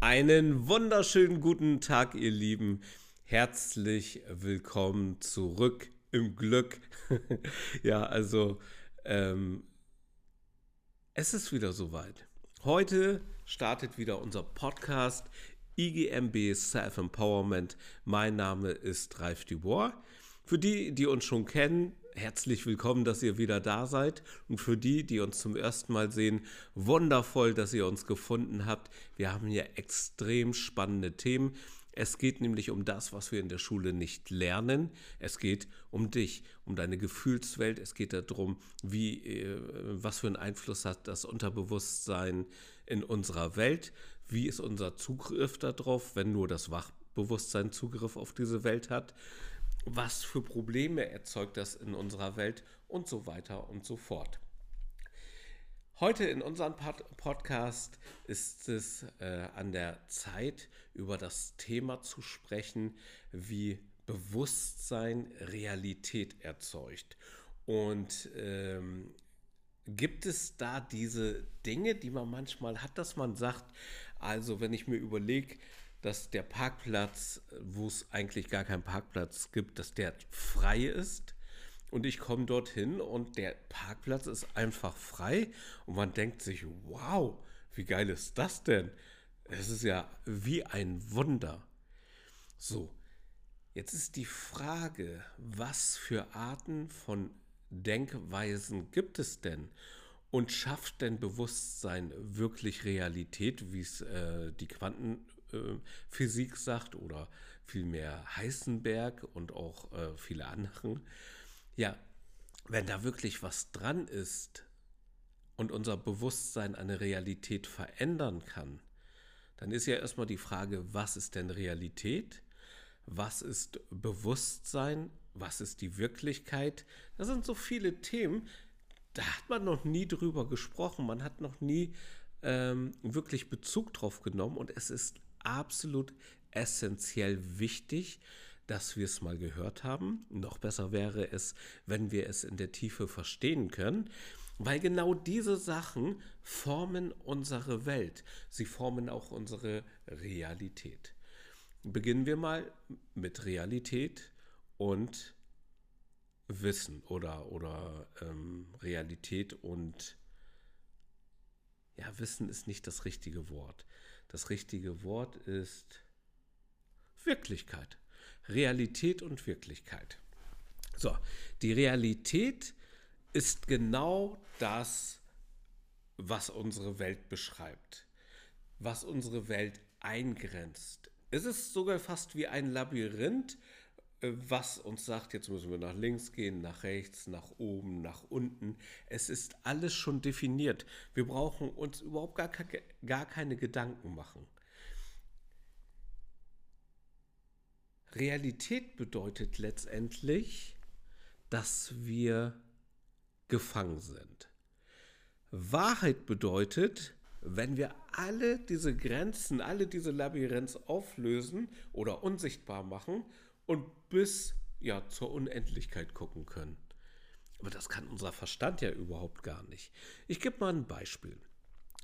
Einen wunderschönen guten Tag, ihr Lieben. Herzlich willkommen zurück im Glück. ja, also ähm, es ist wieder soweit. Heute startet wieder unser Podcast IGMB Self Empowerment. Mein Name ist Ralf Dubois. Für die, die uns schon kennen, herzlich willkommen, dass ihr wieder da seid. Und für die, die uns zum ersten Mal sehen, wundervoll, dass ihr uns gefunden habt. Wir haben hier extrem spannende Themen. Es geht nämlich um das, was wir in der Schule nicht lernen. Es geht um dich, um deine Gefühlswelt. Es geht darum, wie, äh, was für einen Einfluss hat das Unterbewusstsein in unserer Welt. Wie ist unser Zugriff darauf, wenn nur das Wachbewusstsein Zugriff auf diese Welt hat? Was für Probleme erzeugt das in unserer Welt und so weiter und so fort. Heute in unserem Pod Podcast ist es äh, an der Zeit, über das Thema zu sprechen, wie Bewusstsein Realität erzeugt. Und ähm, gibt es da diese Dinge, die man manchmal hat, dass man sagt, also wenn ich mir überlege, dass der Parkplatz, wo es eigentlich gar keinen Parkplatz gibt, dass der frei ist. Und ich komme dorthin und der Parkplatz ist einfach frei und man denkt sich, wow, wie geil ist das denn? Es ist ja wie ein Wunder. So, jetzt ist die Frage, was für Arten von Denkweisen gibt es denn? Und schafft denn Bewusstsein wirklich Realität, wie es äh, die Quanten Physik sagt oder vielmehr Heisenberg und auch äh, viele anderen. Ja, wenn da wirklich was dran ist und unser Bewusstsein eine Realität verändern kann, dann ist ja erstmal die Frage, was ist denn Realität? Was ist Bewusstsein? Was ist die Wirklichkeit? Das sind so viele Themen, da hat man noch nie drüber gesprochen, man hat noch nie ähm, wirklich Bezug drauf genommen und es ist absolut essentiell wichtig, dass wir es mal gehört haben. Noch besser wäre es, wenn wir es in der Tiefe verstehen können, weil genau diese Sachen formen unsere Welt. Sie formen auch unsere Realität. Beginnen wir mal mit Realität und Wissen oder, oder ähm, Realität und ja, Wissen ist nicht das richtige Wort. Das richtige Wort ist Wirklichkeit. Realität und Wirklichkeit. So, die Realität ist genau das, was unsere Welt beschreibt, was unsere Welt eingrenzt. Es ist sogar fast wie ein Labyrinth, was uns sagt, jetzt müssen wir nach links gehen, nach rechts, nach oben, nach unten. Es ist alles schon definiert. Wir brauchen uns überhaupt gar, gar keine Gedanken machen. Realität bedeutet letztendlich, dass wir gefangen sind. Wahrheit bedeutet, wenn wir alle diese Grenzen, alle diese Labyrinths auflösen oder unsichtbar machen und bis ja zur Unendlichkeit gucken können. Aber das kann unser Verstand ja überhaupt gar nicht. Ich gebe mal ein Beispiel.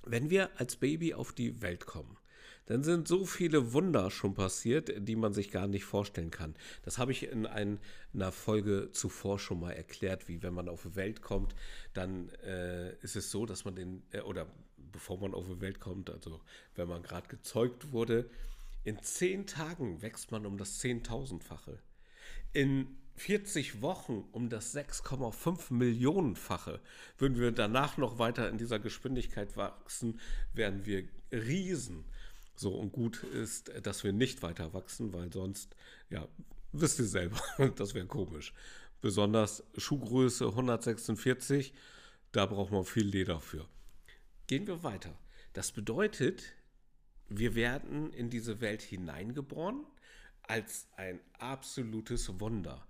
Wenn wir als Baby auf die Welt kommen, dann sind so viele Wunder schon passiert, die man sich gar nicht vorstellen kann. Das habe ich in einer Folge zuvor schon mal erklärt, wie wenn man auf die Welt kommt, dann äh, ist es so, dass man den, äh, oder bevor man auf die Welt kommt, also wenn man gerade gezeugt wurde, in zehn Tagen wächst man um das Zehntausendfache. In 40 Wochen um das 6,5 Millionenfache. Würden wir danach noch weiter in dieser Geschwindigkeit wachsen, wären wir Riesen. So und gut ist, dass wir nicht weiter wachsen, weil sonst, ja, wisst ihr selber, das wäre komisch. Besonders Schuhgröße 146, da braucht man viel Leder für. Gehen wir weiter. Das bedeutet, wir werden in diese Welt hineingeboren als ein absolutes Wunder.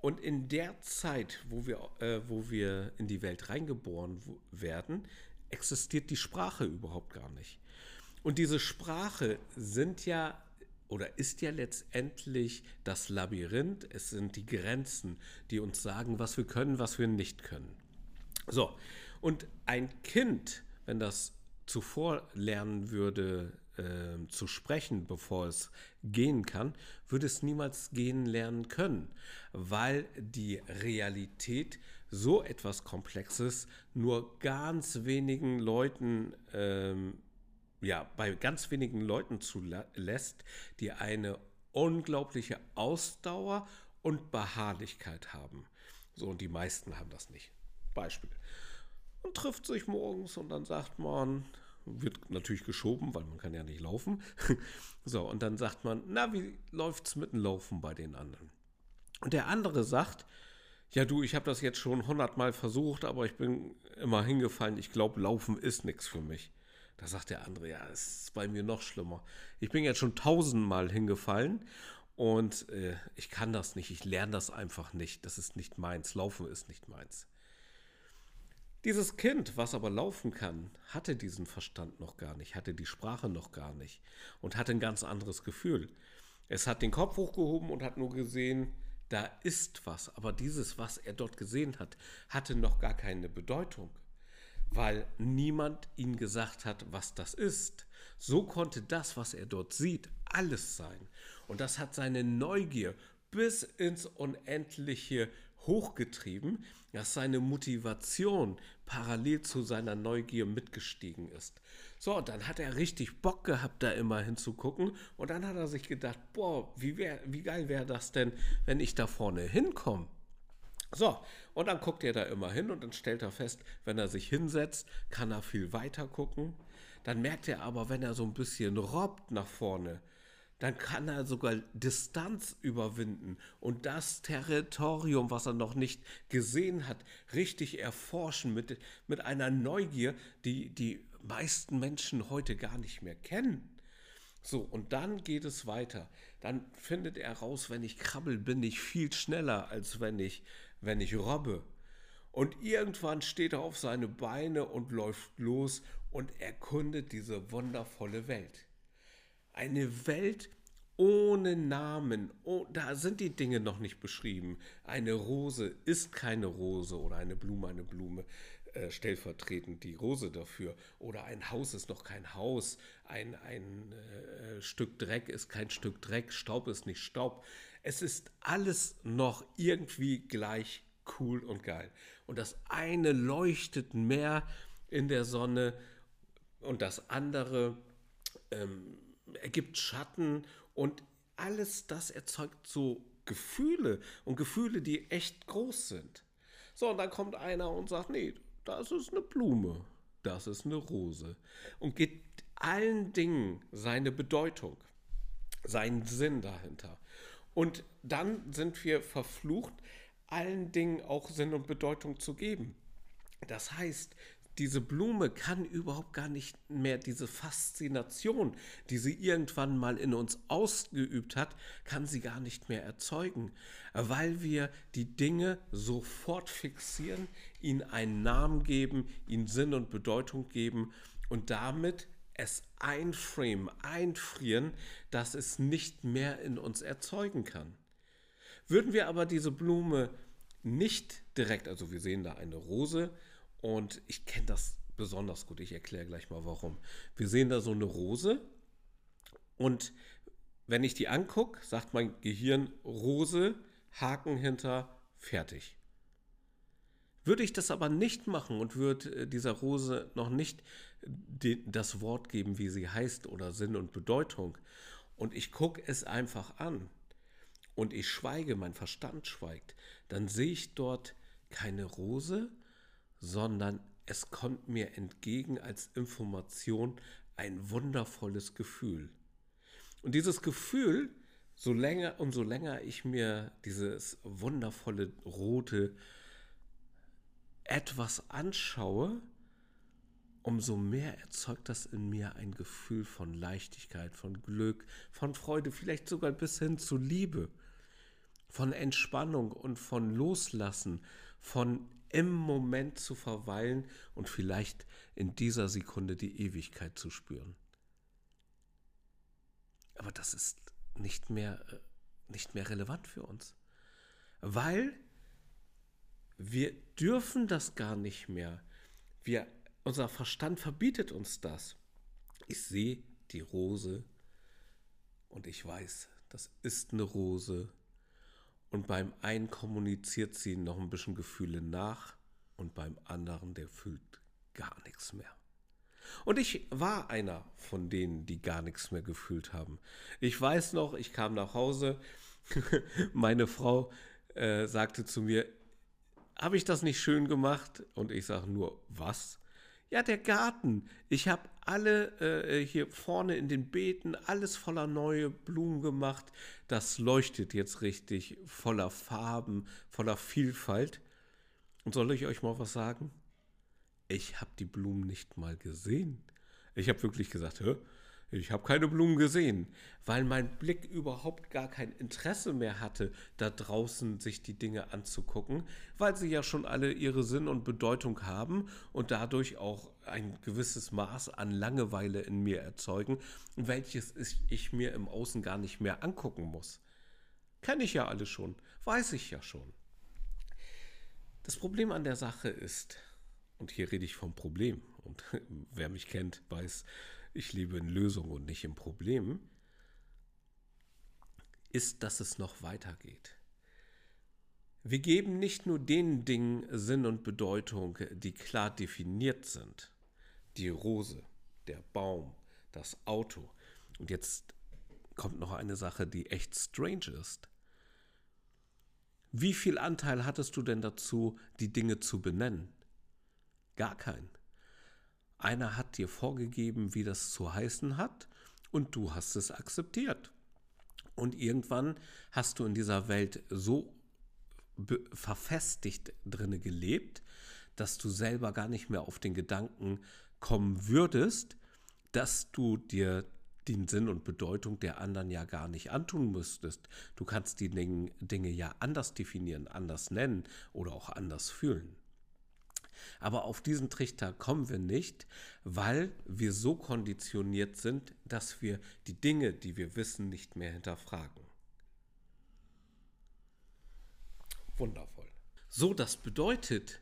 Und in der Zeit, wo wir, äh, wo wir in die Welt reingeboren werden, existiert die Sprache überhaupt gar nicht. Und diese Sprache sind ja oder ist ja letztendlich das Labyrinth, es sind die Grenzen, die uns sagen, was wir können, was wir nicht können. So, und ein Kind, wenn das zuvor lernen würde, äh, zu sprechen, bevor es gehen kann, würde es niemals gehen lernen können, weil die Realität so etwas Komplexes nur ganz wenigen Leuten, ähm, ja, bei ganz wenigen Leuten zulässt, die eine unglaubliche Ausdauer und Beharrlichkeit haben. So, und die meisten haben das nicht. Beispiel. Man trifft sich morgens und dann sagt man, wird natürlich geschoben, weil man kann ja nicht laufen. so, und dann sagt man, na, wie läuft's mit dem Laufen bei den anderen? Und der andere sagt, ja du, ich habe das jetzt schon hundertmal versucht, aber ich bin immer hingefallen. Ich glaube, Laufen ist nichts für mich. Da sagt der andere, ja, es ist bei mir noch schlimmer. Ich bin jetzt schon tausendmal hingefallen und äh, ich kann das nicht. Ich lerne das einfach nicht. Das ist nicht meins. Laufen ist nicht meins. Dieses Kind, was aber laufen kann, hatte diesen Verstand noch gar nicht, hatte die Sprache noch gar nicht und hatte ein ganz anderes Gefühl. Es hat den Kopf hochgehoben und hat nur gesehen, da ist was, aber dieses, was er dort gesehen hat, hatte noch gar keine Bedeutung, weil niemand ihm gesagt hat, was das ist. So konnte das, was er dort sieht, alles sein. Und das hat seine Neugier bis ins Unendliche hochgetrieben, dass seine Motivation parallel zu seiner Neugier mitgestiegen ist. So, dann hat er richtig Bock gehabt, da immer hinzugucken. Und dann hat er sich gedacht, boah, wie, wär, wie geil wäre das denn, wenn ich da vorne hinkomme? So, und dann guckt er da immer hin und dann stellt er fest, wenn er sich hinsetzt, kann er viel weiter gucken. Dann merkt er aber, wenn er so ein bisschen robbt nach vorne, dann kann er sogar Distanz überwinden und das Territorium, was er noch nicht gesehen hat, richtig erforschen mit, mit einer Neugier, die die meisten Menschen heute gar nicht mehr kennen. So, und dann geht es weiter. Dann findet er raus, wenn ich krabbel, bin ich viel schneller, als wenn ich, wenn ich robbe. Und irgendwann steht er auf seine Beine und läuft los und erkundet diese wundervolle Welt. Eine Welt ohne Namen. Oh, da sind die Dinge noch nicht beschrieben. Eine Rose ist keine Rose oder eine Blume eine Blume. Äh, stellvertretend die Rose dafür. Oder ein Haus ist noch kein Haus. Ein, ein äh, Stück Dreck ist kein Stück Dreck. Staub ist nicht Staub. Es ist alles noch irgendwie gleich cool und geil. Und das eine leuchtet mehr in der Sonne und das andere ähm, ergibt Schatten und alles das erzeugt so Gefühle und Gefühle, die echt groß sind. So, und dann kommt einer und sagt, nee, das ist eine Blume, das ist eine Rose und gibt allen Dingen seine Bedeutung, seinen Sinn dahinter. Und dann sind wir verflucht, allen Dingen auch Sinn und Bedeutung zu geben. Das heißt, diese Blume kann überhaupt gar nicht mehr diese Faszination, die sie irgendwann mal in uns ausgeübt hat, kann sie gar nicht mehr erzeugen, weil wir die Dinge sofort fixieren, ihnen einen Namen geben, ihnen Sinn und Bedeutung geben und damit es einframen, einfrieren, dass es nicht mehr in uns erzeugen kann. Würden wir aber diese Blume nicht direkt, also wir sehen da eine Rose, und ich kenne das besonders gut. Ich erkläre gleich mal warum. Wir sehen da so eine Rose. Und wenn ich die angucke, sagt mein Gehirn Rose, Haken hinter, fertig. Würde ich das aber nicht machen und würde äh, dieser Rose noch nicht das Wort geben, wie sie heißt oder Sinn und Bedeutung, und ich gucke es einfach an und ich schweige, mein Verstand schweigt, dann sehe ich dort keine Rose, sondern es kommt mir entgegen als Information ein wundervolles Gefühl. Und dieses Gefühl, so länger umso länger ich mir dieses wundervolle rote etwas anschaue, umso mehr erzeugt das in mir ein Gefühl von Leichtigkeit, von Glück, von Freude, vielleicht sogar bis hin zu Liebe, von Entspannung und von Loslassen, von im Moment zu verweilen und vielleicht in dieser Sekunde die Ewigkeit zu spüren. Aber das ist nicht mehr, äh, nicht mehr relevant für uns, weil wir dürfen das gar nicht mehr. Wir, unser Verstand verbietet uns das. Ich sehe die Rose. Und ich weiß, das ist eine Rose. Und beim einen kommuniziert sie noch ein bisschen Gefühle nach und beim anderen, der fühlt gar nichts mehr. Und ich war einer von denen, die gar nichts mehr gefühlt haben. Ich weiß noch, ich kam nach Hause, meine Frau äh, sagte zu mir, habe ich das nicht schön gemacht? Und ich sage nur, was? Ja, der Garten. Ich habe alle äh, hier vorne in den Beeten alles voller neue Blumen gemacht. Das leuchtet jetzt richtig, voller Farben, voller Vielfalt. Und soll ich euch mal was sagen? Ich habe die Blumen nicht mal gesehen. Ich habe wirklich gesagt, Hä? Ich habe keine Blumen gesehen, weil mein Blick überhaupt gar kein Interesse mehr hatte, da draußen sich die Dinge anzugucken, weil sie ja schon alle ihre Sinn und Bedeutung haben und dadurch auch ein gewisses Maß an Langeweile in mir erzeugen, welches ich mir im Außen gar nicht mehr angucken muss. Kenne ich ja alles schon, weiß ich ja schon. Das Problem an der Sache ist, und hier rede ich vom Problem, und wer mich kennt, weiß, ich lebe in Lösungen und nicht in Problemen, ist, dass es noch weitergeht. Wir geben nicht nur den Dingen Sinn und Bedeutung, die klar definiert sind. Die Rose, der Baum, das Auto. Und jetzt kommt noch eine Sache, die echt strange ist. Wie viel Anteil hattest du denn dazu, die Dinge zu benennen? Gar keinen. Einer hat dir vorgegeben, wie das zu heißen hat, und du hast es akzeptiert. Und irgendwann hast du in dieser Welt so verfestigt drinne gelebt, dass du selber gar nicht mehr auf den Gedanken kommen würdest, dass du dir den Sinn und Bedeutung der anderen ja gar nicht antun müsstest. Du kannst die Dinge ja anders definieren, anders nennen oder auch anders fühlen. Aber auf diesen Trichter kommen wir nicht, weil wir so konditioniert sind, dass wir die Dinge, die wir wissen, nicht mehr hinterfragen. Wundervoll. So, das bedeutet,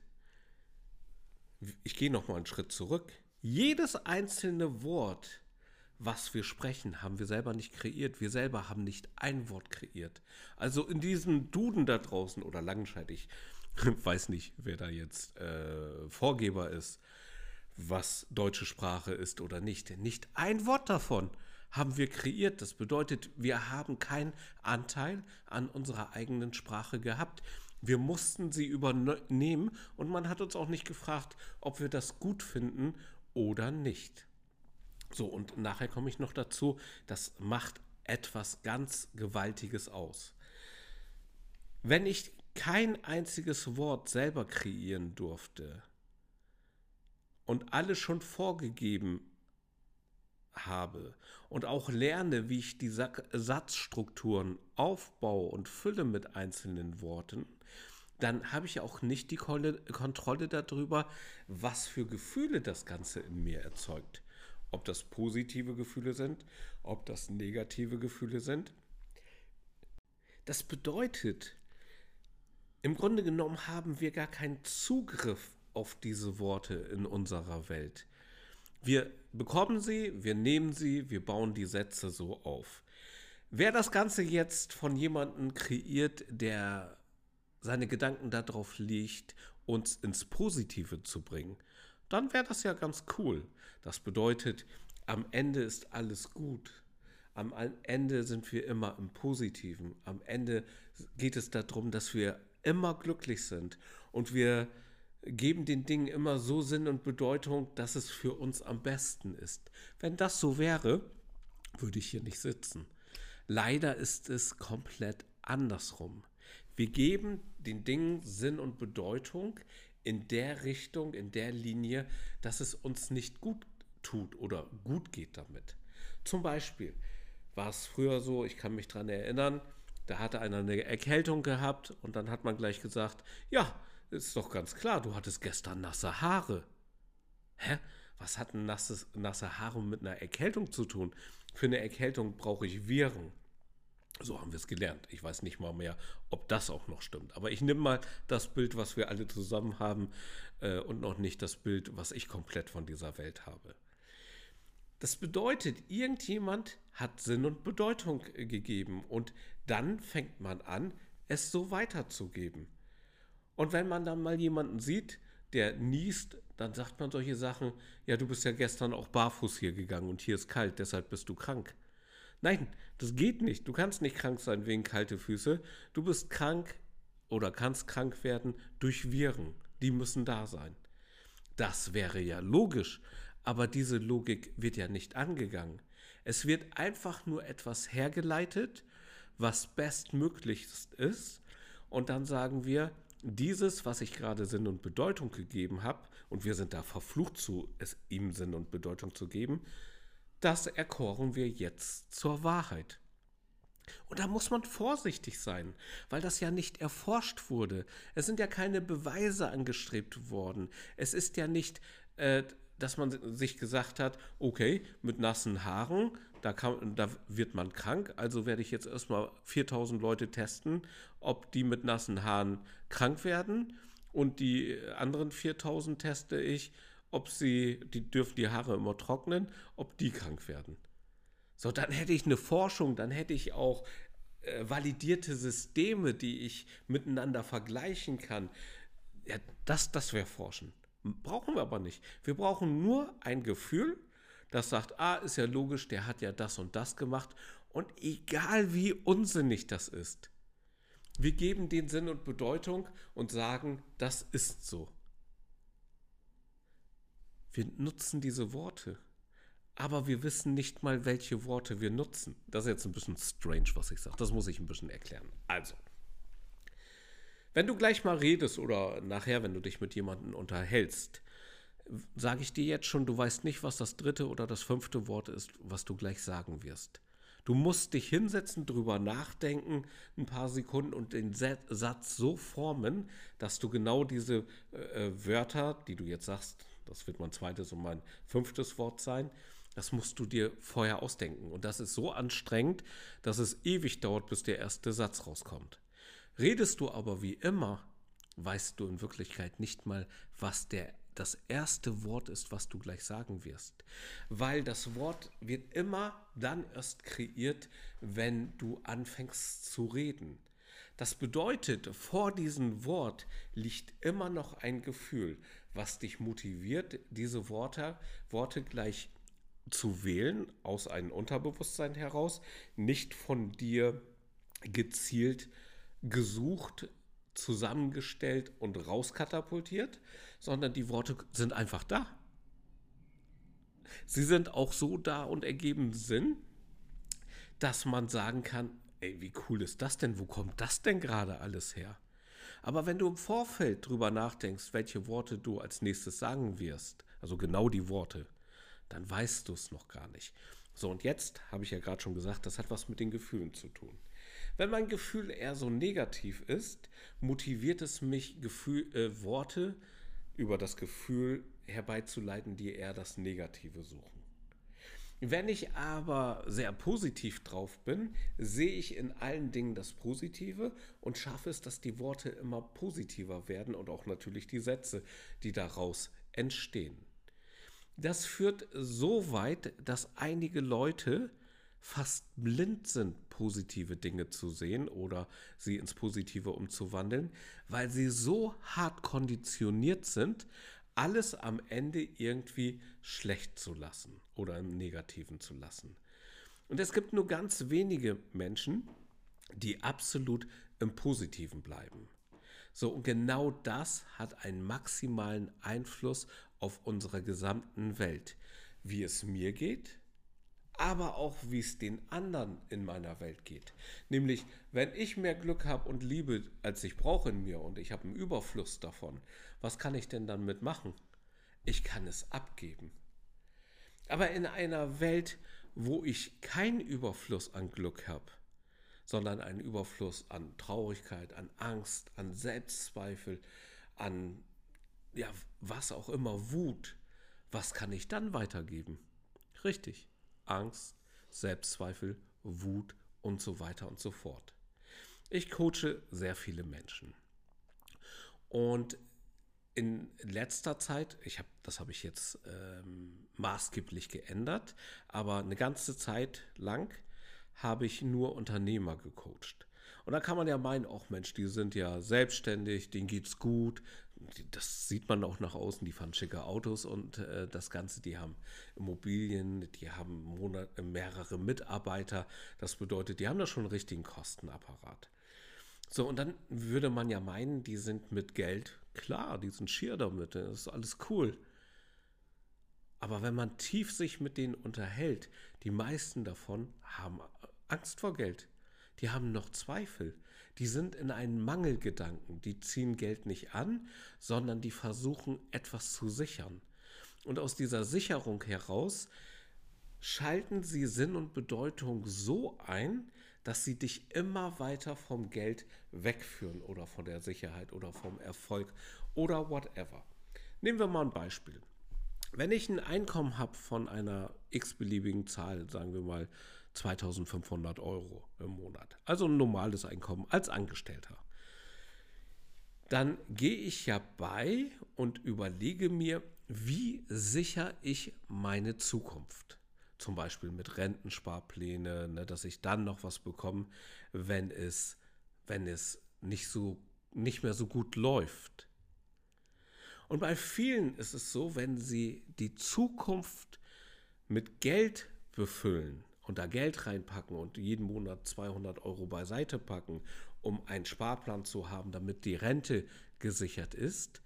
ich gehe noch mal einen Schritt zurück. Jedes einzelne Wort, was wir sprechen, haben wir selber nicht kreiert. Wir selber haben nicht ein Wort kreiert. Also in diesem Duden da draußen oder langscheidig weiß nicht, wer da jetzt äh, Vorgeber ist, was deutsche Sprache ist oder nicht. Nicht ein Wort davon haben wir kreiert. Das bedeutet, wir haben keinen Anteil an unserer eigenen Sprache gehabt. Wir mussten sie übernehmen und man hat uns auch nicht gefragt, ob wir das gut finden oder nicht. So, und nachher komme ich noch dazu, das macht etwas ganz Gewaltiges aus. Wenn ich kein einziges Wort selber kreieren durfte und alles schon vorgegeben habe und auch lerne, wie ich die Satzstrukturen aufbaue und fülle mit einzelnen Worten, dann habe ich auch nicht die Kontrolle darüber, was für Gefühle das Ganze in mir erzeugt. Ob das positive Gefühle sind, ob das negative Gefühle sind. Das bedeutet, im Grunde genommen haben wir gar keinen Zugriff auf diese Worte in unserer Welt. Wir bekommen sie, wir nehmen sie, wir bauen die Sätze so auf. Wer das Ganze jetzt von jemandem kreiert, der seine Gedanken darauf legt, uns ins Positive zu bringen, dann wäre das ja ganz cool. Das bedeutet, am Ende ist alles gut. Am Ende sind wir immer im Positiven. Am Ende geht es darum, dass wir immer glücklich sind und wir geben den Dingen immer so Sinn und Bedeutung, dass es für uns am besten ist. Wenn das so wäre, würde ich hier nicht sitzen. Leider ist es komplett andersrum. Wir geben den Dingen Sinn und Bedeutung in der Richtung, in der Linie, dass es uns nicht gut tut oder gut geht damit. Zum Beispiel war es früher so, ich kann mich daran erinnern, da hatte einer eine Erkältung gehabt und dann hat man gleich gesagt, ja, ist doch ganz klar, du hattest gestern nasse Haare. Hä? Was hat nasses, nasse Haare mit einer Erkältung zu tun? Für eine Erkältung brauche ich Viren. So haben wir es gelernt. Ich weiß nicht mal mehr, ob das auch noch stimmt. Aber ich nehme mal das Bild, was wir alle zusammen haben äh, und noch nicht das Bild, was ich komplett von dieser Welt habe. Das bedeutet, irgendjemand hat Sinn und Bedeutung äh, gegeben und dann fängt man an, es so weiterzugeben. Und wenn man dann mal jemanden sieht, der niest, dann sagt man solche Sachen, ja, du bist ja gestern auch barfuß hier gegangen und hier ist kalt, deshalb bist du krank. Nein, das geht nicht. Du kannst nicht krank sein wegen kalte Füße. Du bist krank oder kannst krank werden durch Viren. Die müssen da sein. Das wäre ja logisch, aber diese Logik wird ja nicht angegangen. Es wird einfach nur etwas hergeleitet, was bestmöglichst ist, und dann sagen wir, dieses, was ich gerade Sinn und Bedeutung gegeben habe, und wir sind da verflucht zu, es ihm Sinn und Bedeutung zu geben, das erkoren wir jetzt zur Wahrheit. Und da muss man vorsichtig sein, weil das ja nicht erforscht wurde. Es sind ja keine Beweise angestrebt worden. Es ist ja nicht, äh, dass man sich gesagt hat, okay, mit nassen Haaren, da, kann, da wird man krank, also werde ich jetzt erstmal 4000 Leute testen, ob die mit nassen Haaren krank werden. Und die anderen 4000 teste ich, ob sie, die dürfen die Haare immer trocknen, ob die krank werden. So, dann hätte ich eine Forschung, dann hätte ich auch äh, validierte Systeme, die ich miteinander vergleichen kann. Ja, das, das wäre Forschen. Brauchen wir aber nicht. Wir brauchen nur ein Gefühl, das sagt, ah, ist ja logisch, der hat ja das und das gemacht. Und egal wie unsinnig das ist, wir geben den Sinn und Bedeutung und sagen, das ist so. Wir nutzen diese Worte, aber wir wissen nicht mal, welche Worte wir nutzen. Das ist jetzt ein bisschen strange, was ich sage. Das muss ich ein bisschen erklären. Also, wenn du gleich mal redest oder nachher, wenn du dich mit jemandem unterhältst, sage ich dir jetzt schon, du weißt nicht, was das dritte oder das fünfte Wort ist, was du gleich sagen wirst. Du musst dich hinsetzen, drüber nachdenken, ein paar Sekunden und den Satz so formen, dass du genau diese äh, Wörter, die du jetzt sagst, das wird mein zweites und mein fünftes Wort sein, das musst du dir vorher ausdenken. Und das ist so anstrengend, dass es ewig dauert, bis der erste Satz rauskommt. Redest du aber wie immer, weißt du in Wirklichkeit nicht mal, was der das erste Wort ist, was du gleich sagen wirst. Weil das Wort wird immer dann erst kreiert, wenn du anfängst zu reden. Das bedeutet, vor diesem Wort liegt immer noch ein Gefühl, was dich motiviert, diese Worte, Worte gleich zu wählen, aus einem Unterbewusstsein heraus, nicht von dir gezielt gesucht, zusammengestellt und rauskatapultiert, sondern die Worte sind einfach da. Sie sind auch so da und ergeben Sinn, dass man sagen kann, ey, wie cool ist das denn? Wo kommt das denn gerade alles her? Aber wenn du im Vorfeld drüber nachdenkst, welche Worte du als nächstes sagen wirst, also genau die Worte, dann weißt du es noch gar nicht. So, und jetzt habe ich ja gerade schon gesagt, das hat was mit den Gefühlen zu tun. Wenn mein Gefühl eher so negativ ist, motiviert es mich, Gefühl, äh, Worte über das Gefühl herbeizuleiten, die eher das Negative suchen. Wenn ich aber sehr positiv drauf bin, sehe ich in allen Dingen das Positive und schaffe es, dass die Worte immer positiver werden und auch natürlich die Sätze, die daraus entstehen. Das führt so weit, dass einige Leute fast blind sind, positive Dinge zu sehen oder sie ins Positive umzuwandeln, weil sie so hart konditioniert sind, alles am Ende irgendwie schlecht zu lassen oder im Negativen zu lassen. Und es gibt nur ganz wenige Menschen, die absolut im Positiven bleiben. So, und genau das hat einen maximalen Einfluss auf unsere gesamten Welt. Wie es mir geht, aber auch wie es den anderen in meiner Welt geht. Nämlich, wenn ich mehr Glück habe und Liebe, als ich brauche in mir und ich habe einen Überfluss davon, was kann ich denn dann mitmachen? Ich kann es abgeben. Aber in einer Welt, wo ich keinen Überfluss an Glück habe, sondern einen Überfluss an Traurigkeit, an Angst, an Selbstzweifel, an ja, was auch immer, Wut, was kann ich dann weitergeben? Richtig, Angst, Selbstzweifel, Wut und so weiter und so fort. Ich coache sehr viele Menschen. Und in letzter Zeit, ich habe, das habe ich jetzt ähm, maßgeblich geändert, aber eine ganze Zeit lang habe ich nur Unternehmer gecoacht. Und da kann man ja meinen, auch Mensch, die sind ja selbstständig, denen geht's gut. Das sieht man auch nach außen, die fahren schicke Autos und äh, das Ganze, die haben Immobilien, die haben Monat, äh, mehrere Mitarbeiter. Das bedeutet, die haben da schon einen richtigen Kostenapparat. So, und dann würde man ja meinen, die sind mit Geld klar, die sind schier damit, das ist alles cool. Aber wenn man tief sich mit denen unterhält, die meisten davon haben Angst vor Geld. Die haben noch Zweifel. Die sind in einen Mangelgedanken. Die ziehen Geld nicht an, sondern die versuchen etwas zu sichern. Und aus dieser Sicherung heraus schalten sie Sinn und Bedeutung so ein, dass sie dich immer weiter vom Geld wegführen oder von der Sicherheit oder vom Erfolg oder whatever. Nehmen wir mal ein Beispiel. Wenn ich ein Einkommen habe von einer x-beliebigen Zahl, sagen wir mal 2500 Euro im Monat, also ein normales Einkommen als Angestellter, dann gehe ich ja bei und überlege mir, wie sichere ich meine Zukunft. Zum Beispiel mit Rentensparpläne, ne, dass ich dann noch was bekomme, wenn es, wenn es nicht, so, nicht mehr so gut läuft. Und bei vielen ist es so, wenn sie die Zukunft mit Geld befüllen und da Geld reinpacken und jeden Monat 200 Euro beiseite packen, um einen Sparplan zu haben, damit die Rente gesichert ist,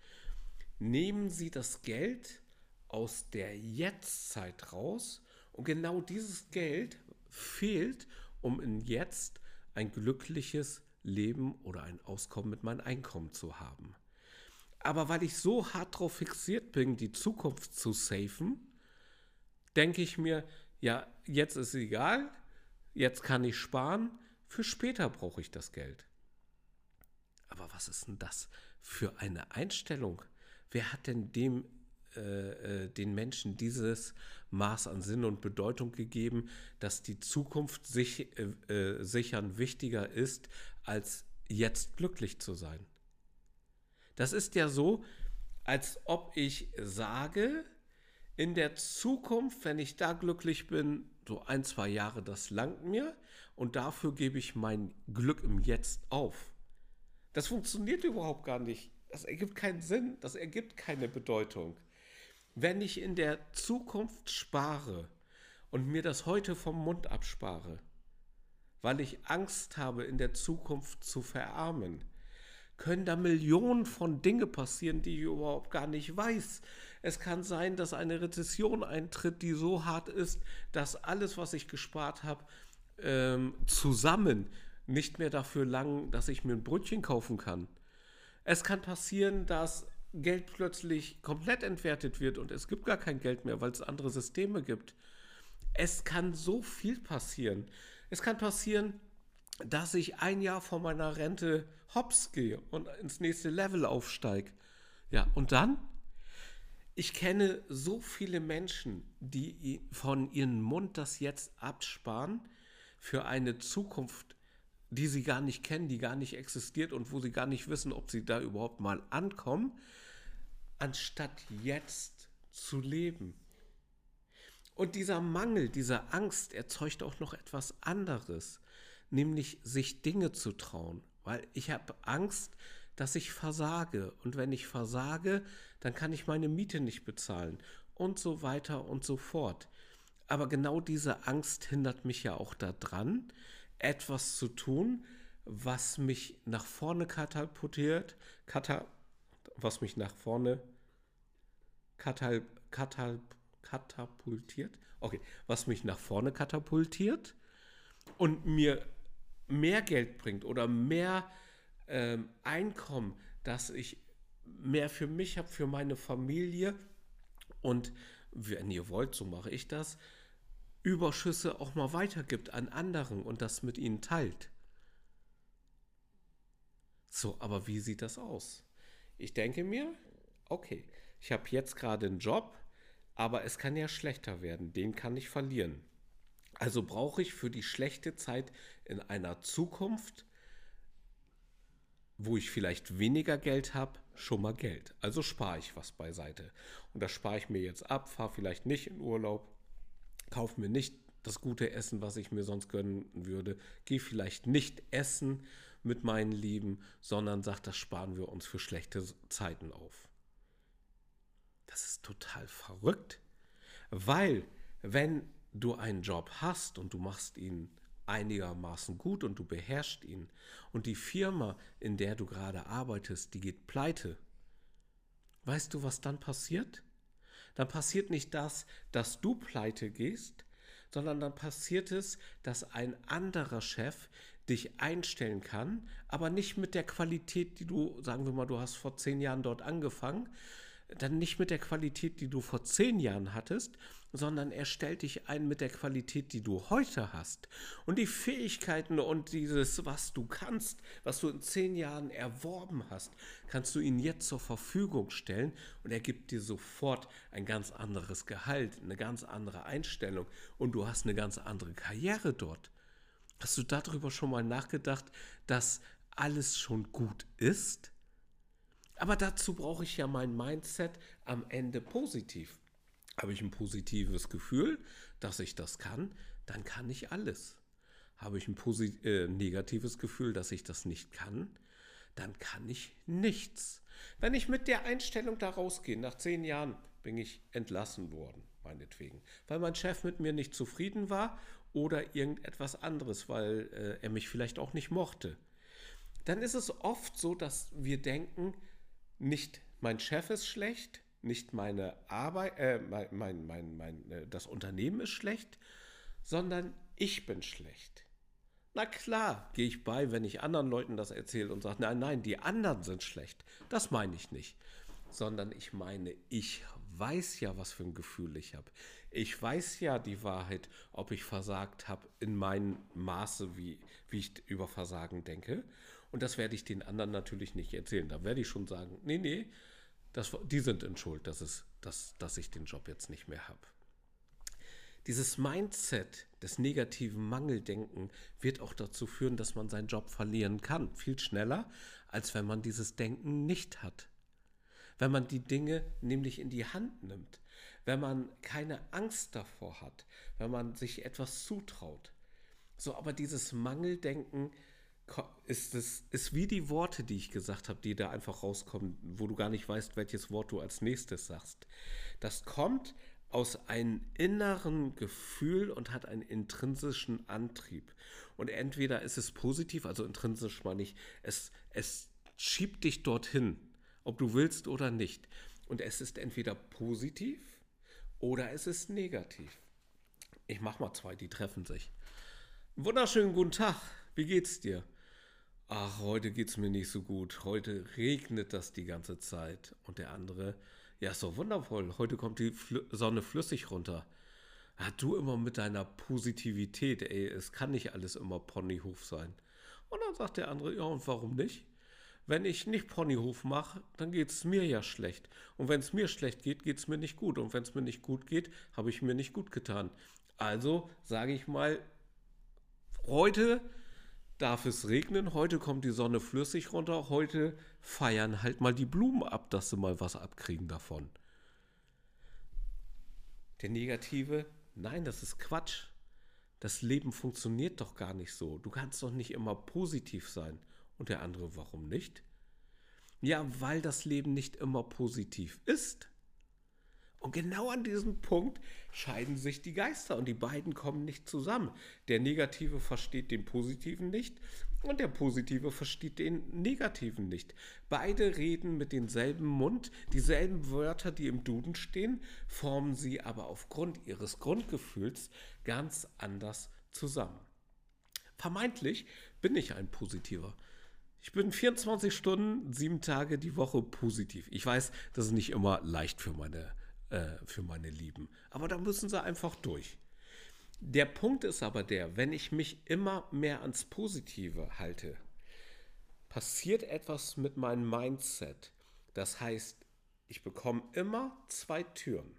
nehmen sie das Geld aus der Jetztzeit raus und genau dieses Geld fehlt, um in jetzt ein glückliches Leben oder ein Auskommen mit meinem Einkommen zu haben. Aber weil ich so hart darauf fixiert bin, die Zukunft zu safen, denke ich mir, ja, jetzt ist es egal, jetzt kann ich sparen, für später brauche ich das Geld. Aber was ist denn das für eine Einstellung? Wer hat denn dem äh, äh den Menschen dieses Maß an Sinn und Bedeutung gegeben, dass die Zukunft sich äh, äh, sichern wichtiger ist, als jetzt glücklich zu sein? Das ist ja so, als ob ich sage, in der Zukunft, wenn ich da glücklich bin, so ein, zwei Jahre, das langt mir und dafür gebe ich mein Glück im Jetzt auf. Das funktioniert überhaupt gar nicht. Das ergibt keinen Sinn, das ergibt keine Bedeutung. Wenn ich in der Zukunft spare und mir das heute vom Mund abspare, weil ich Angst habe, in der Zukunft zu verarmen, können da Millionen von Dinge passieren, die ich überhaupt gar nicht weiß. Es kann sein, dass eine Rezession eintritt, die so hart ist, dass alles, was ich gespart habe, ähm, zusammen nicht mehr dafür lang, dass ich mir ein Brötchen kaufen kann. Es kann passieren, dass Geld plötzlich komplett entwertet wird und es gibt gar kein Geld mehr, weil es andere Systeme gibt. Es kann so viel passieren. Es kann passieren, dass ich ein Jahr vor meiner Rente hops gehe und ins nächste Level aufsteige. Ja, und dann? Ich kenne so viele Menschen, die von ihrem Mund das jetzt absparen für eine Zukunft, die sie gar nicht kennen, die gar nicht existiert und wo sie gar nicht wissen, ob sie da überhaupt mal ankommen, anstatt jetzt zu leben. Und dieser Mangel, diese Angst erzeugt auch noch etwas anderes nämlich sich Dinge zu trauen, weil ich habe Angst, dass ich versage und wenn ich versage, dann kann ich meine Miete nicht bezahlen und so weiter und so fort. Aber genau diese Angst hindert mich ja auch daran, etwas zu tun, was mich nach vorne katapultiert, kata, was mich nach vorne katal, katal, katapultiert, okay, was mich nach vorne katapultiert und mir mehr Geld bringt oder mehr ähm, Einkommen, dass ich mehr für mich habe, für meine Familie und wenn ihr wollt, so mache ich das, Überschüsse auch mal weitergibt an anderen und das mit ihnen teilt. So, aber wie sieht das aus? Ich denke mir, okay, ich habe jetzt gerade einen Job, aber es kann ja schlechter werden, den kann ich verlieren. Also brauche ich für die schlechte Zeit in einer Zukunft wo ich vielleicht weniger Geld habe, schon mal Geld. Also spare ich was beiseite. Und das spare ich mir jetzt ab, fahre vielleicht nicht in Urlaub, kaufe mir nicht das gute Essen, was ich mir sonst gönnen würde, gehe vielleicht nicht essen mit meinen Lieben, sondern sage, das sparen wir uns für schlechte Zeiten auf. Das ist total verrückt, weil wenn du einen Job hast und du machst ihn einigermaßen gut und du beherrschst ihn und die Firma, in der du gerade arbeitest, die geht pleite, weißt du, was dann passiert? Dann passiert nicht das, dass du pleite gehst, sondern dann passiert es, dass ein anderer Chef dich einstellen kann, aber nicht mit der Qualität, die du, sagen wir mal, du hast vor zehn Jahren dort angefangen, dann nicht mit der Qualität, die du vor zehn Jahren hattest, sondern er stellt dich ein mit der Qualität, die du heute hast. Und die Fähigkeiten und dieses, was du kannst, was du in zehn Jahren erworben hast, kannst du ihn jetzt zur Verfügung stellen und er gibt dir sofort ein ganz anderes Gehalt, eine ganz andere Einstellung und du hast eine ganz andere Karriere dort. Hast du darüber schon mal nachgedacht, dass alles schon gut ist? Aber dazu brauche ich ja mein Mindset am Ende positiv. Habe ich ein positives Gefühl, dass ich das kann, dann kann ich alles. Habe ich ein äh, negatives Gefühl, dass ich das nicht kann, dann kann ich nichts. Wenn ich mit der Einstellung da rausgehe, nach zehn Jahren bin ich entlassen worden, meinetwegen, weil mein Chef mit mir nicht zufrieden war oder irgendetwas anderes, weil äh, er mich vielleicht auch nicht mochte, dann ist es oft so, dass wir denken, nicht mein Chef ist schlecht, nicht meine Arbeit, äh, mein, mein, mein, mein, äh, das Unternehmen ist schlecht, sondern ich bin schlecht. Na klar, gehe ich bei, wenn ich anderen Leuten das erzähle und sage, nein, nein, die anderen sind schlecht. Das meine ich nicht. Sondern ich meine, ich weiß ja, was für ein Gefühl ich habe. Ich weiß ja die Wahrheit, ob ich versagt habe in meinem Maße, wie, wie ich über Versagen denke. Und das werde ich den anderen natürlich nicht erzählen. Da werde ich schon sagen, nee, nee, das, die sind in Schuld, dass, es, dass, dass ich den Job jetzt nicht mehr habe. Dieses Mindset des negativen Mangeldenken wird auch dazu führen, dass man seinen Job verlieren kann. Viel schneller, als wenn man dieses Denken nicht hat. Wenn man die Dinge nämlich in die Hand nimmt. Wenn man keine Angst davor hat. Wenn man sich etwas zutraut. So, aber dieses Mangeldenken ist es ist wie die Worte, die ich gesagt habe, die da einfach rauskommen, wo du gar nicht weißt, welches Wort du als nächstes sagst. Das kommt aus einem inneren Gefühl und hat einen intrinsischen Antrieb. Und entweder ist es positiv, also intrinsisch meine ich, es, es schiebt dich dorthin, ob du willst oder nicht. Und es ist entweder positiv oder es ist negativ. Ich mach mal zwei, die treffen sich. Wunderschönen guten Tag. Wie geht's dir? Ach, heute geht es mir nicht so gut, heute regnet das die ganze Zeit. Und der andere, ja, ist doch wundervoll, heute kommt die Fl Sonne flüssig runter. Ja, du immer mit deiner Positivität, ey, es kann nicht alles immer Ponyhof sein. Und dann sagt der andere, ja, und warum nicht? Wenn ich nicht Ponyhof mache, dann geht es mir ja schlecht. Und wenn es mir schlecht geht, geht es mir nicht gut. Und wenn es mir nicht gut geht, habe ich mir nicht gut getan. Also sage ich mal, heute darf es regnen, heute kommt die Sonne flüssig runter, heute feiern halt mal die Blumen ab, dass sie mal was abkriegen davon. Der Negative, nein, das ist Quatsch. Das Leben funktioniert doch gar nicht so. Du kannst doch nicht immer positiv sein. Und der andere, warum nicht? Ja, weil das Leben nicht immer positiv ist. Und genau an diesem Punkt scheiden sich die Geister und die beiden kommen nicht zusammen. Der Negative versteht den Positiven nicht und der Positive versteht den Negativen nicht. Beide reden mit demselben Mund, dieselben Wörter, die im Duden stehen, formen sie aber aufgrund ihres Grundgefühls ganz anders zusammen. Vermeintlich bin ich ein Positiver. Ich bin 24 Stunden, sieben Tage die Woche positiv. Ich weiß, das ist nicht immer leicht für meine äh, für meine Lieben. Aber da müssen sie einfach durch. Der Punkt ist aber der, wenn ich mich immer mehr ans Positive halte, passiert etwas mit meinem Mindset. Das heißt, ich bekomme immer zwei Türen.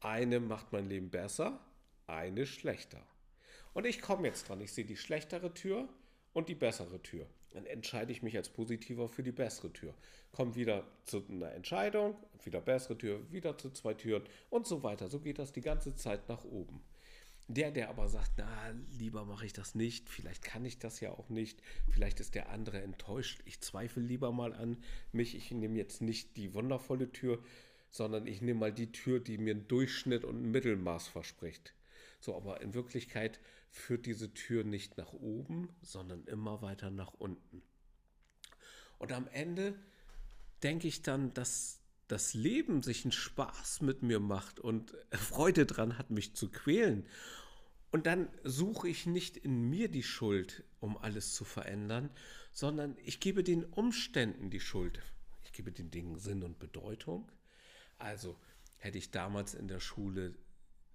Eine macht mein Leben besser, eine schlechter. Und ich komme jetzt dran. Ich sehe die schlechtere Tür und die bessere Tür. Dann entscheide ich mich als positiver für die bessere Tür. Komme wieder zu einer Entscheidung, wieder bessere Tür, wieder zu zwei Türen und so weiter. So geht das die ganze Zeit nach oben. Der, der aber sagt, na, lieber mache ich das nicht, vielleicht kann ich das ja auch nicht, vielleicht ist der andere enttäuscht, ich zweifle lieber mal an mich, ich nehme jetzt nicht die wundervolle Tür, sondern ich nehme mal die Tür, die mir einen Durchschnitt und ein Mittelmaß verspricht. So, aber in Wirklichkeit führt diese Tür nicht nach oben, sondern immer weiter nach unten. Und am Ende denke ich dann, dass das Leben sich einen Spaß mit mir macht und Freude dran hat, mich zu quälen. Und dann suche ich nicht in mir die Schuld, um alles zu verändern, sondern ich gebe den Umständen die Schuld. Ich gebe den Dingen Sinn und Bedeutung. Also hätte ich damals in der Schule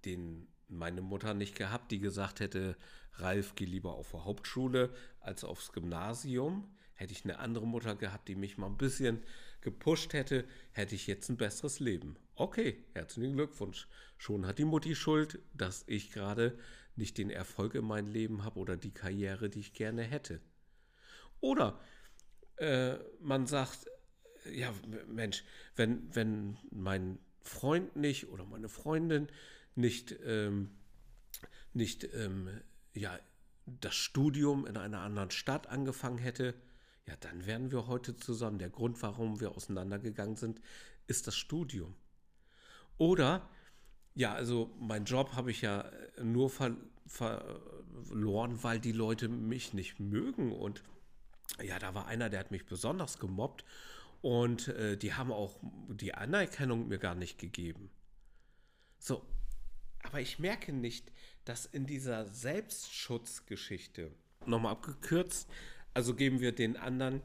den meine Mutter nicht gehabt, die gesagt hätte, Ralf, geh lieber auf die Hauptschule als aufs Gymnasium. Hätte ich eine andere Mutter gehabt, die mich mal ein bisschen gepusht hätte, hätte ich jetzt ein besseres Leben. Okay, herzlichen Glückwunsch. Schon hat die Mutti Schuld, dass ich gerade nicht den Erfolg in meinem Leben habe oder die Karriere, die ich gerne hätte. Oder äh, man sagt, ja, Mensch, wenn, wenn mein Freund nicht oder meine Freundin nicht, ähm, nicht ähm, ja, das Studium in einer anderen Stadt angefangen hätte, ja, dann wären wir heute zusammen. Der Grund, warum wir auseinandergegangen sind, ist das Studium. Oder, ja, also mein Job habe ich ja nur ver verloren, weil die Leute mich nicht mögen. Und ja, da war einer, der hat mich besonders gemobbt. Und äh, die haben auch die Anerkennung mir gar nicht gegeben. So, aber ich merke nicht, dass in dieser Selbstschutzgeschichte, nochmal abgekürzt, also geben wir den anderen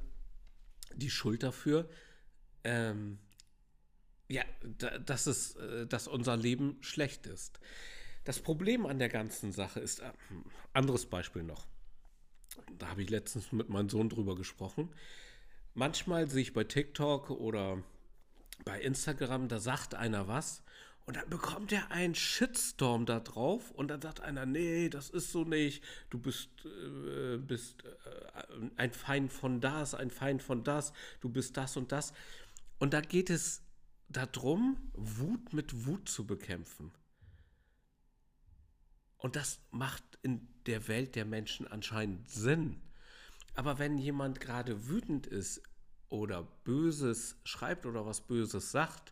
die Schuld dafür, ähm, ja, dass, es, äh, dass unser Leben schlecht ist. Das Problem an der ganzen Sache ist, äh, anderes Beispiel noch. Da habe ich letztens mit meinem Sohn drüber gesprochen. Manchmal sehe ich bei TikTok oder bei Instagram, da sagt einer was und dann bekommt er einen Shitstorm da drauf und dann sagt einer, nee, das ist so nicht, du bist, äh, bist äh, ein Feind von das, ein Feind von das, du bist das und das. Und da geht es darum, Wut mit Wut zu bekämpfen. Und das macht in der Welt der Menschen anscheinend Sinn. Aber wenn jemand gerade wütend ist oder Böses schreibt oder was Böses sagt,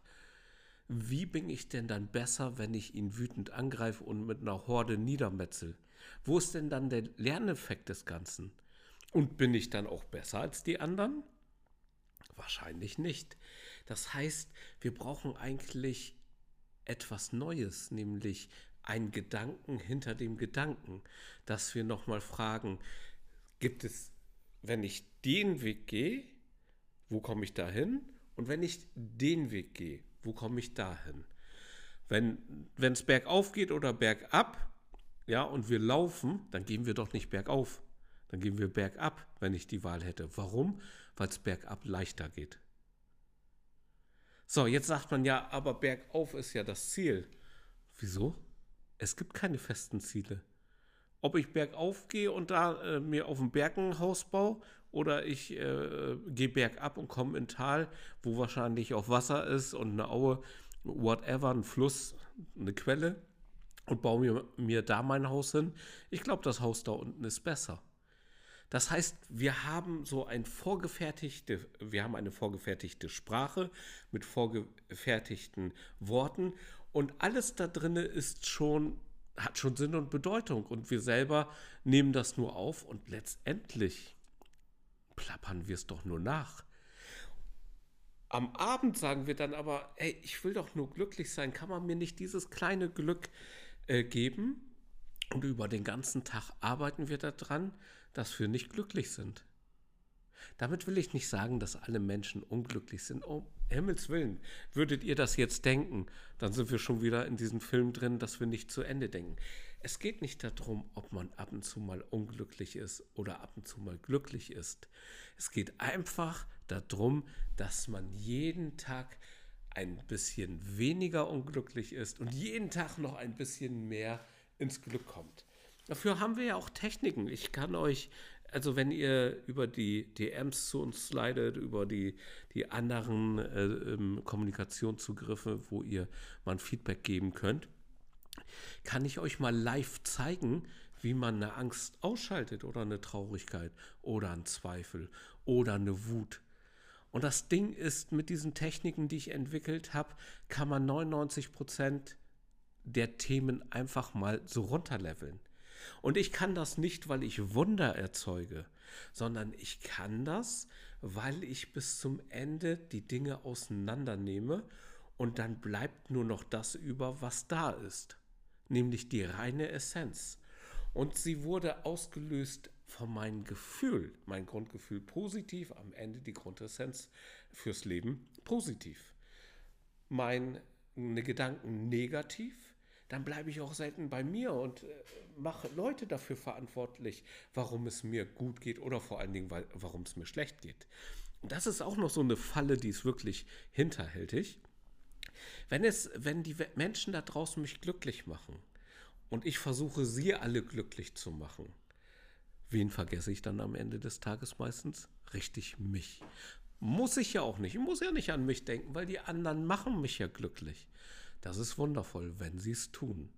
wie bin ich denn dann besser, wenn ich ihn wütend angreife und mit einer Horde niedermetzel? Wo ist denn dann der Lerneffekt des Ganzen? Und bin ich dann auch besser als die anderen? Wahrscheinlich nicht. Das heißt, wir brauchen eigentlich etwas Neues, nämlich einen Gedanken hinter dem Gedanken, dass wir nochmal fragen, gibt es, wenn ich den Weg gehe, wo komme ich da hin? Und wenn ich den Weg gehe, wo komme ich da hin? Wenn es bergauf geht oder bergab, ja, und wir laufen, dann gehen wir doch nicht bergauf. Dann gehen wir bergab, wenn ich die Wahl hätte. Warum? Weil es bergab leichter geht. So, jetzt sagt man ja, aber bergauf ist ja das Ziel. Wieso? Es gibt keine festen Ziele. Ob ich bergauf gehe und da äh, mir auf dem Berg ein Haus baue oder ich äh, gehe bergab und komme in Tal, wo wahrscheinlich auch Wasser ist und eine Aue, whatever, ein Fluss, eine Quelle und baue mir, mir da mein Haus hin. Ich glaube, das Haus da unten ist besser. Das heißt, wir haben so ein vorgefertigte, wir haben eine vorgefertigte Sprache mit vorgefertigten Worten und alles da drinne ist schon hat schon Sinn und Bedeutung und wir selber nehmen das nur auf und letztendlich plappern wir es doch nur nach. Am Abend sagen wir dann aber, ey, ich will doch nur glücklich sein, kann man mir nicht dieses kleine Glück äh, geben? Und über den ganzen Tag arbeiten wir daran, dass wir nicht glücklich sind. Damit will ich nicht sagen, dass alle Menschen unglücklich sind. Um Himmels Willen, würdet ihr das jetzt denken, dann sind wir schon wieder in diesem Film drin, dass wir nicht zu Ende denken. Es geht nicht darum, ob man ab und zu mal unglücklich ist oder ab und zu mal glücklich ist. Es geht einfach darum, dass man jeden Tag ein bisschen weniger unglücklich ist und jeden Tag noch ein bisschen mehr ins Glück kommt. Dafür haben wir ja auch Techniken. Ich kann euch also wenn ihr über die DMs zu uns slidet, über die, die anderen äh, ähm, Kommunikationszugriffe, wo ihr mal ein Feedback geben könnt, kann ich euch mal live zeigen, wie man eine Angst ausschaltet oder eine Traurigkeit oder einen Zweifel oder eine Wut. Und das Ding ist, mit diesen Techniken, die ich entwickelt habe, kann man 99 Prozent der Themen einfach mal so runterleveln. Und ich kann das nicht, weil ich Wunder erzeuge, sondern ich kann das, weil ich bis zum Ende die Dinge auseinandernehme und dann bleibt nur noch das über, was da ist, nämlich die reine Essenz. Und sie wurde ausgelöst von meinem Gefühl, mein Grundgefühl positiv, am Ende die Grundessenz fürs Leben positiv. Meine Gedanken negativ, dann bleibe ich auch selten bei mir und äh, mache Leute dafür verantwortlich, warum es mir gut geht oder vor allen Dingen, warum es mir schlecht geht. Und das ist auch noch so eine Falle, die ist wirklich hinterhältig. Wenn, es, wenn die Menschen da draußen mich glücklich machen und ich versuche, sie alle glücklich zu machen, wen vergesse ich dann am Ende des Tages meistens? Richtig mich. Muss ich ja auch nicht. Ich muss ja nicht an mich denken, weil die anderen machen mich ja glücklich. Das ist wundervoll, wenn sie es tun.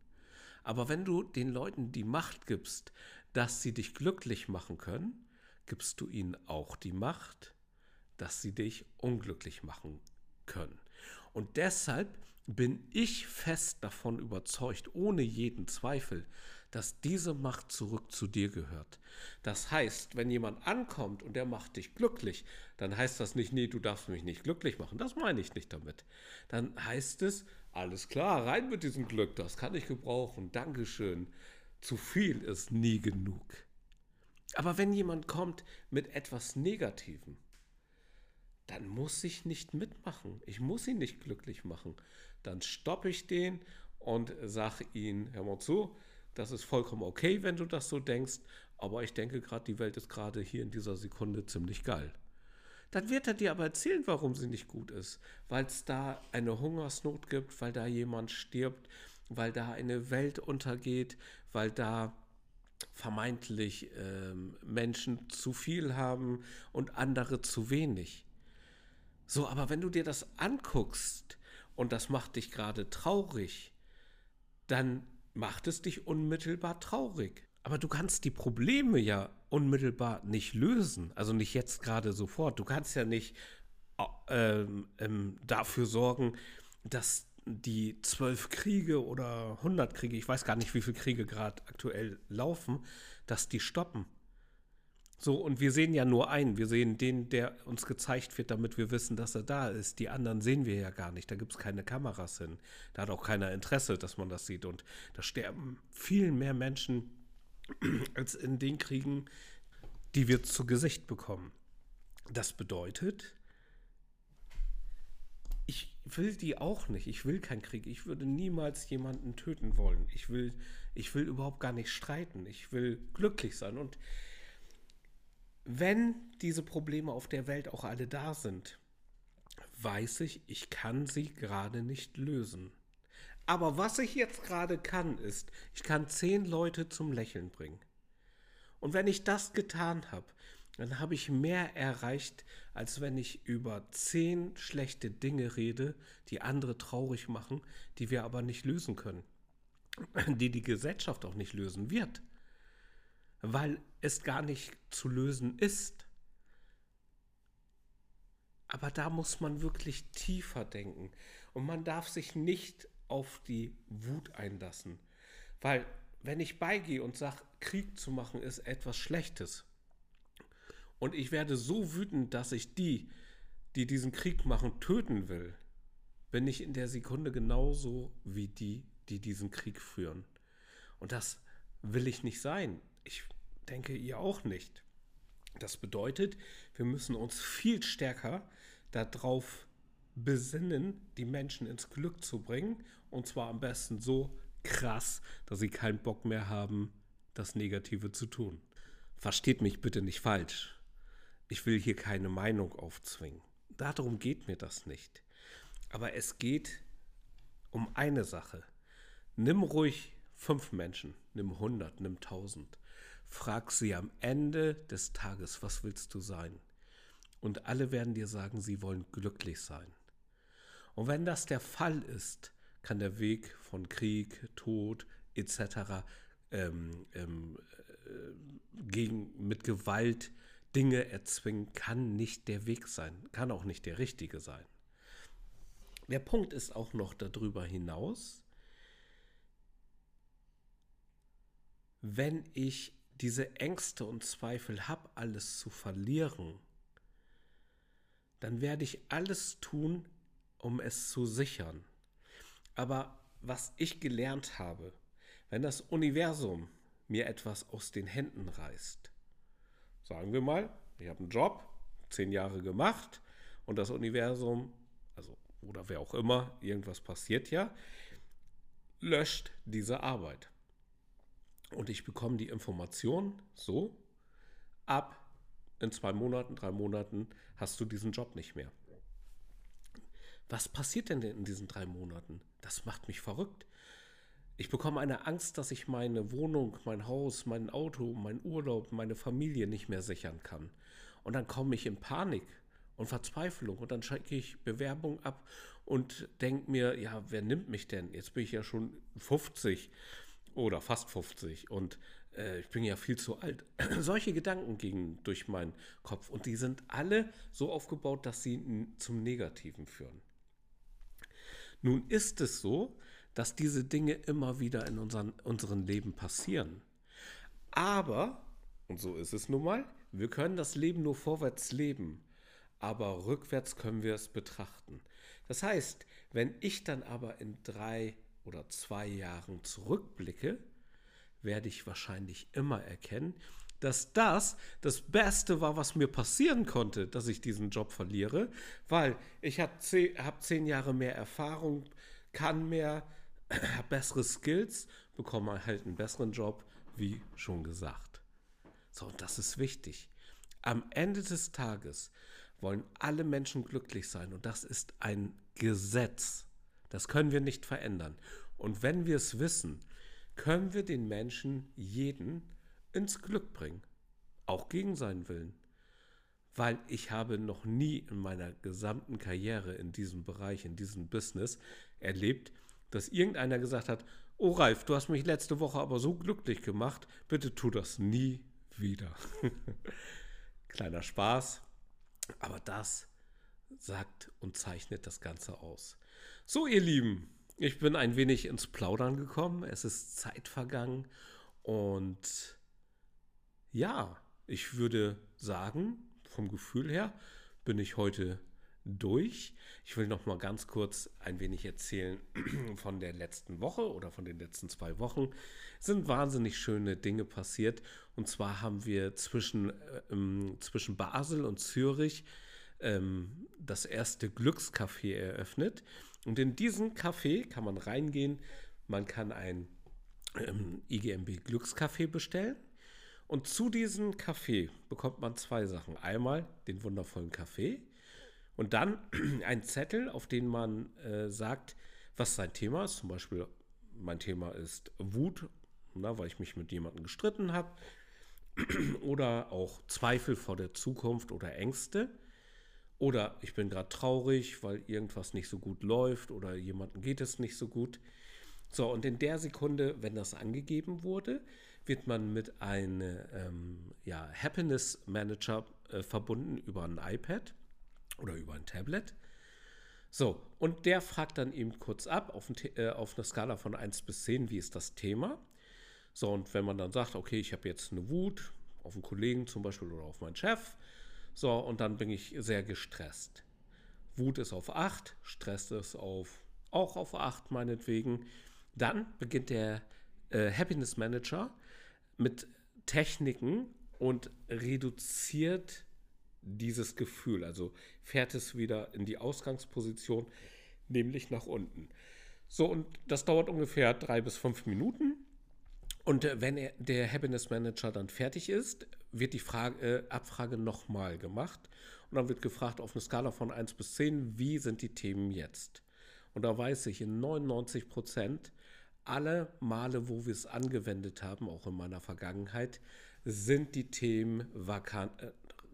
Aber wenn du den Leuten die Macht gibst, dass sie dich glücklich machen können, gibst du ihnen auch die Macht, dass sie dich unglücklich machen können. Und deshalb bin ich fest davon überzeugt, ohne jeden Zweifel, dass diese Macht zurück zu dir gehört. Das heißt, wenn jemand ankommt und der macht dich glücklich, dann heißt das nicht, nee, du darfst mich nicht glücklich machen. Das meine ich nicht damit. Dann heißt es, alles klar, rein mit diesem Glück, das kann ich gebrauchen. Dankeschön. Zu viel ist nie genug. Aber wenn jemand kommt mit etwas Negativem, dann muss ich nicht mitmachen. Ich muss ihn nicht glücklich machen. Dann stoppe ich den und sage ihm, hör mal zu, das ist vollkommen okay, wenn du das so denkst, aber ich denke gerade, die Welt ist gerade hier in dieser Sekunde ziemlich geil. Dann wird er dir aber erzählen, warum sie nicht gut ist. Weil es da eine Hungersnot gibt, weil da jemand stirbt, weil da eine Welt untergeht, weil da vermeintlich ähm, Menschen zu viel haben und andere zu wenig. So, aber wenn du dir das anguckst und das macht dich gerade traurig, dann macht es dich unmittelbar traurig. Aber du kannst die Probleme ja unmittelbar nicht lösen, also nicht jetzt gerade sofort. Du kannst ja nicht äh, ähm, dafür sorgen, dass die zwölf Kriege oder hundert Kriege, ich weiß gar nicht, wie viele Kriege gerade aktuell laufen, dass die stoppen. So, und wir sehen ja nur einen. Wir sehen den, der uns gezeigt wird, damit wir wissen, dass er da ist. Die anderen sehen wir ja gar nicht. Da gibt es keine Kameras hin. Da hat auch keiner Interesse, dass man das sieht. Und da sterben viel mehr Menschen als in den Kriegen, die wir zu Gesicht bekommen. Das bedeutet, ich will die auch nicht. Ich will keinen Krieg. Ich würde niemals jemanden töten wollen. Ich will, ich will überhaupt gar nicht streiten. Ich will glücklich sein. Und wenn diese Probleme auf der Welt auch alle da sind, weiß ich, ich kann sie gerade nicht lösen. Aber was ich jetzt gerade kann, ist, ich kann zehn Leute zum Lächeln bringen. Und wenn ich das getan habe, dann habe ich mehr erreicht, als wenn ich über zehn schlechte Dinge rede, die andere traurig machen, die wir aber nicht lösen können, die die Gesellschaft auch nicht lösen wird weil es gar nicht zu lösen ist. Aber da muss man wirklich tiefer denken. Und man darf sich nicht auf die Wut einlassen. Weil wenn ich beigehe und sage, Krieg zu machen ist etwas Schlechtes, und ich werde so wütend, dass ich die, die diesen Krieg machen, töten will, bin ich in der Sekunde genauso wie die, die diesen Krieg führen. Und das will ich nicht sein ich denke, ihr auch nicht. Das bedeutet, wir müssen uns viel stärker darauf besinnen, die Menschen ins Glück zu bringen. Und zwar am besten so krass, dass sie keinen Bock mehr haben, das Negative zu tun. Versteht mich bitte nicht falsch. Ich will hier keine Meinung aufzwingen. Darum geht mir das nicht. Aber es geht um eine Sache. Nimm ruhig fünf Menschen, nimm hundert, nimm tausend. Frag sie am Ende des Tages, was willst du sein? Und alle werden dir sagen, sie wollen glücklich sein. Und wenn das der Fall ist, kann der Weg von Krieg, Tod etc. Ähm, ähm, äh, gegen, mit Gewalt Dinge erzwingen, kann nicht der Weg sein, kann auch nicht der richtige sein. Der Punkt ist auch noch darüber hinaus, wenn ich diese Ängste und Zweifel habe, alles zu verlieren, dann werde ich alles tun, um es zu sichern. Aber was ich gelernt habe, wenn das Universum mir etwas aus den Händen reißt, sagen wir mal, ich habe einen Job, zehn Jahre gemacht und das Universum, also oder wer auch immer, irgendwas passiert ja, löscht diese Arbeit. Und ich bekomme die Information so, ab in zwei Monaten, drei Monaten hast du diesen Job nicht mehr. Was passiert denn in diesen drei Monaten? Das macht mich verrückt. Ich bekomme eine Angst, dass ich meine Wohnung, mein Haus, mein Auto, mein Urlaub, meine Familie nicht mehr sichern kann. Und dann komme ich in Panik und Verzweiflung und dann schicke ich Bewerbung ab und denke mir, ja, wer nimmt mich denn? Jetzt bin ich ja schon 50 oder fast 50 und äh, ich bin ja viel zu alt. Solche Gedanken gingen durch meinen Kopf und die sind alle so aufgebaut, dass sie zum Negativen führen. Nun ist es so, dass diese Dinge immer wieder in unseren, unserem Leben passieren. Aber, und so ist es nun mal, wir können das Leben nur vorwärts leben, aber rückwärts können wir es betrachten. Das heißt, wenn ich dann aber in drei oder zwei Jahren zurückblicke, werde ich wahrscheinlich immer erkennen, dass das das Beste war, was mir passieren konnte, dass ich diesen Job verliere, weil ich habe zehn, hab zehn Jahre mehr Erfahrung, kann mehr, habe bessere Skills, bekomme halt einen besseren Job, wie schon gesagt. So, und das ist wichtig. Am Ende des Tages wollen alle Menschen glücklich sein und das ist ein Gesetz. Das können wir nicht verändern. Und wenn wir es wissen, können wir den Menschen jeden ins Glück bringen, auch gegen seinen Willen. Weil ich habe noch nie in meiner gesamten Karriere in diesem Bereich, in diesem Business erlebt, dass irgendeiner gesagt hat, oh Ralf, du hast mich letzte Woche aber so glücklich gemacht, bitte tu das nie wieder. Kleiner Spaß, aber das sagt und zeichnet das Ganze aus. So, ihr Lieben, ich bin ein wenig ins Plaudern gekommen. Es ist Zeit vergangen. Und ja, ich würde sagen, vom Gefühl her bin ich heute durch. Ich will noch mal ganz kurz ein wenig erzählen von der letzten Woche oder von den letzten zwei Wochen. Es sind wahnsinnig schöne Dinge passiert. Und zwar haben wir zwischen, äh, zwischen Basel und Zürich ähm, das erste Glückscafé eröffnet. Und in diesen Café kann man reingehen, man kann ein ähm, IGMB Glückskaffee bestellen. Und zu diesem Kaffee bekommt man zwei Sachen. Einmal den wundervollen Kaffee und dann ein Zettel, auf den man äh, sagt, was sein Thema ist. Zum Beispiel, mein Thema ist Wut, na, weil ich mich mit jemandem gestritten habe. oder auch Zweifel vor der Zukunft oder Ängste. Oder ich bin gerade traurig, weil irgendwas nicht so gut läuft oder jemandem geht es nicht so gut. So, und in der Sekunde, wenn das angegeben wurde, wird man mit einem ähm, ja, Happiness Manager äh, verbunden über ein iPad oder über ein Tablet. So, und der fragt dann eben kurz ab auf, ein, äh, auf einer Skala von 1 bis 10, wie ist das Thema. So, und wenn man dann sagt, okay, ich habe jetzt eine Wut auf einen Kollegen zum Beispiel oder auf meinen Chef, so, und dann bin ich sehr gestresst. Wut ist auf 8, Stress ist auf, auch auf 8 meinetwegen. Dann beginnt der äh, Happiness Manager mit Techniken und reduziert dieses Gefühl, also fährt es wieder in die Ausgangsposition, nämlich nach unten. So, und das dauert ungefähr drei bis fünf Minuten. Und äh, wenn er, der Happiness Manager dann fertig ist, wird die Frage, äh, Abfrage nochmal gemacht. Und dann wird gefragt auf eine Skala von 1 bis 10, wie sind die Themen jetzt? Und da weiß ich, in 99 Prozent alle Male, wo wir es angewendet haben, auch in meiner Vergangenheit, sind die Themen vakant, äh,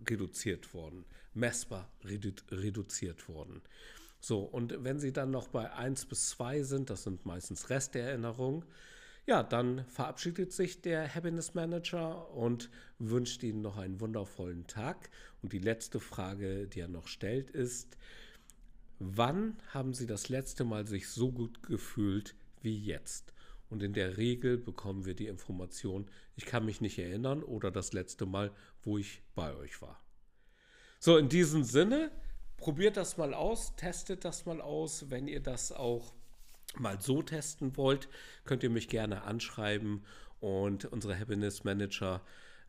reduziert worden, messbar redu reduziert worden. So, und wenn Sie dann noch bei 1 bis 2 sind, das sind meistens Resterinnerungen, ja, dann verabschiedet sich der Happiness Manager und wünscht Ihnen noch einen wundervollen Tag. Und die letzte Frage, die er noch stellt, ist, wann haben Sie das letzte Mal sich so gut gefühlt wie jetzt? Und in der Regel bekommen wir die Information, ich kann mich nicht erinnern oder das letzte Mal, wo ich bei euch war. So, in diesem Sinne, probiert das mal aus, testet das mal aus, wenn ihr das auch mal so testen wollt, könnt ihr mich gerne anschreiben und unsere Happiness Manager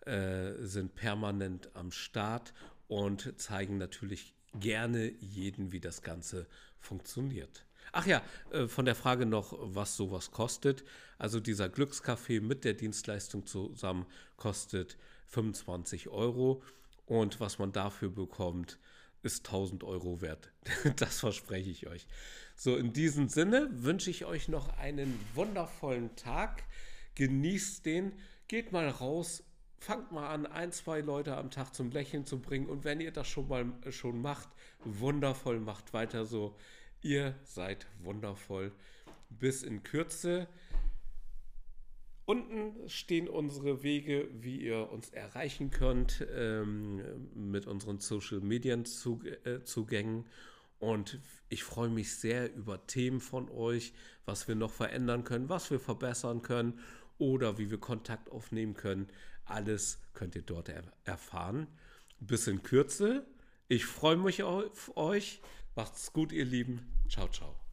äh, sind permanent am Start und zeigen natürlich gerne jeden, wie das Ganze funktioniert. Ach ja, äh, von der Frage noch, was sowas kostet. Also dieser Glückskaffee mit der Dienstleistung zusammen kostet 25 Euro und was man dafür bekommt, ist 1000 Euro wert. Das verspreche ich euch. So, in diesem Sinne wünsche ich euch noch einen wundervollen Tag. Genießt den, geht mal raus, fangt mal an, ein, zwei Leute am Tag zum Lächeln zu bringen. Und wenn ihr das schon mal schon macht, wundervoll, macht weiter so. Ihr seid wundervoll. Bis in Kürze. Unten stehen unsere Wege, wie ihr uns erreichen könnt ähm, mit unseren Social Media äh, Zugängen. Und ich freue mich sehr über Themen von euch, was wir noch verändern können, was wir verbessern können oder wie wir Kontakt aufnehmen können. Alles könnt ihr dort er erfahren. Bis in Kürze. Ich freue mich auf euch. Macht's gut, ihr Lieben. Ciao, ciao.